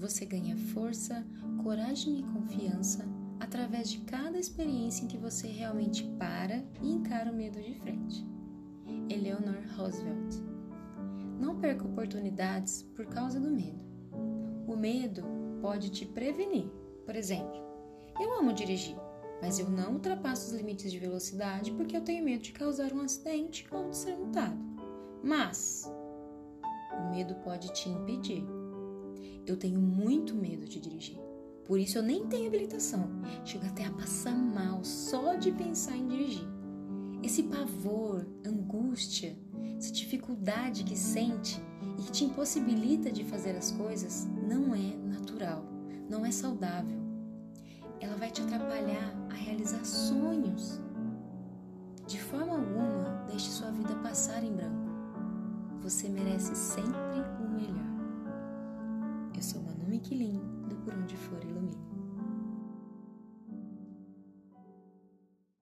você ganha força, coragem e confiança através de cada experiência em que você realmente para e encara o medo de frente. Eleanor Roosevelt. Não perca oportunidades por causa do medo. O medo pode te prevenir. Por exemplo, eu amo dirigir, mas eu não ultrapasso os limites de velocidade porque eu tenho medo de causar um acidente ou de ser multado. Mas o medo pode te impedir. Eu tenho muito medo de dirigir. Por isso eu nem tenho habilitação. Chego até a passar mal só de pensar em dirigir. Esse pavor, angústia, essa dificuldade que sente e que te impossibilita de fazer as coisas não é natural, não é saudável. Ela vai te atrapalhar a realizar sonhos. De forma alguma, deixe sua vida passar em branco. Você merece sempre o melhor. Que do por onde for ilumina.